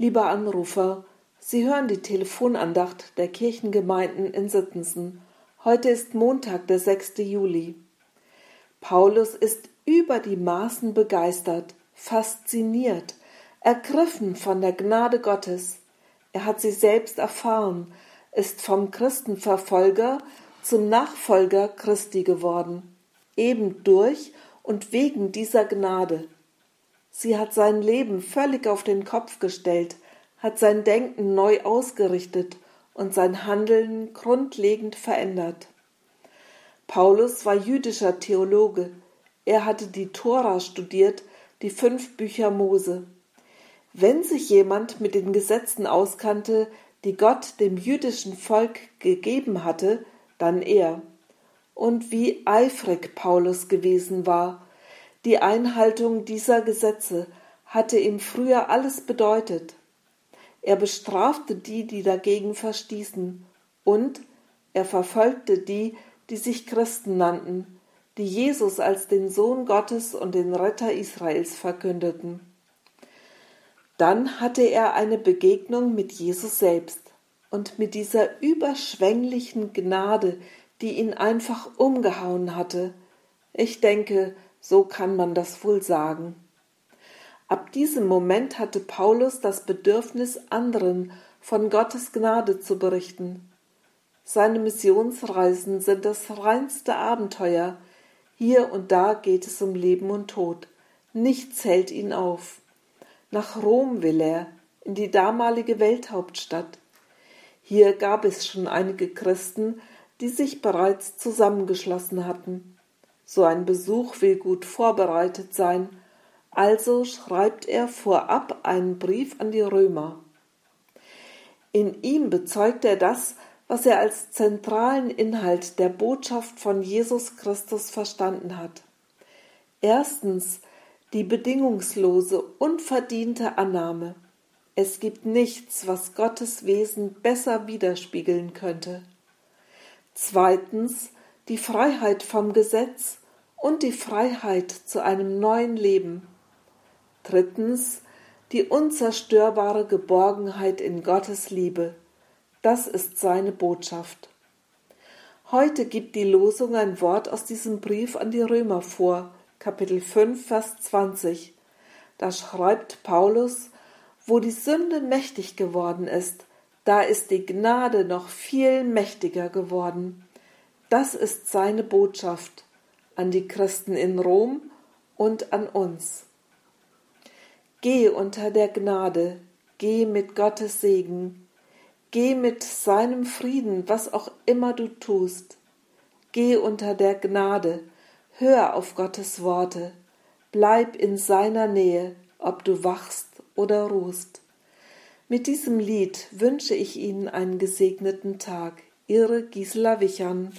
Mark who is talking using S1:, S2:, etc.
S1: Lieber Anrufer, Sie hören die Telefonandacht der Kirchengemeinden in Sittensen. Heute ist Montag, der 6. Juli. Paulus ist über die Maßen begeistert, fasziniert, ergriffen von der Gnade Gottes. Er hat sie selbst erfahren, ist vom Christenverfolger zum Nachfolger Christi geworden, eben durch und wegen dieser Gnade. Sie hat sein Leben völlig auf den Kopf gestellt, hat sein Denken neu ausgerichtet und sein Handeln grundlegend verändert. Paulus war jüdischer Theologe. Er hatte die Tora studiert, die fünf Bücher Mose. Wenn sich jemand mit den Gesetzen auskannte, die Gott dem jüdischen Volk gegeben hatte, dann er. Und wie eifrig Paulus gewesen war, die Einhaltung dieser Gesetze hatte ihm früher alles bedeutet. Er bestrafte die, die dagegen verstießen, und er verfolgte die, die sich Christen nannten, die Jesus als den Sohn Gottes und den Retter Israels verkündeten. Dann hatte er eine Begegnung mit Jesus selbst und mit dieser überschwänglichen Gnade, die ihn einfach umgehauen hatte. Ich denke, so kann man das wohl sagen. Ab diesem Moment hatte Paulus das Bedürfnis, anderen von Gottes Gnade zu berichten. Seine Missionsreisen sind das reinste Abenteuer. Hier und da geht es um Leben und Tod. Nichts hält ihn auf. Nach Rom will er, in die damalige Welthauptstadt. Hier gab es schon einige Christen, die sich bereits zusammengeschlossen hatten. So ein Besuch will gut vorbereitet sein, also schreibt er vorab einen Brief an die Römer. In ihm bezeugt er das, was er als zentralen Inhalt der Botschaft von Jesus Christus verstanden hat. Erstens die bedingungslose, unverdiente Annahme. Es gibt nichts, was Gottes Wesen besser widerspiegeln könnte. Zweitens die Freiheit vom Gesetz und die Freiheit zu einem neuen Leben. Drittens die unzerstörbare Geborgenheit in Gottes Liebe. Das ist seine Botschaft. Heute gibt die Losung ein Wort aus diesem Brief an die Römer vor, Kapitel 5, Vers 20. Da schreibt Paulus, wo die Sünde mächtig geworden ist, da ist die Gnade noch viel mächtiger geworden. Das ist seine Botschaft an die Christen in Rom und an uns. Geh unter der Gnade, geh mit Gottes Segen, geh mit seinem Frieden, was auch immer du tust. Geh unter der Gnade, hör auf Gottes Worte, bleib in seiner Nähe, ob du wachst oder ruhst. Mit diesem Lied wünsche ich Ihnen einen gesegneten Tag. Ihre Gisela Wichern.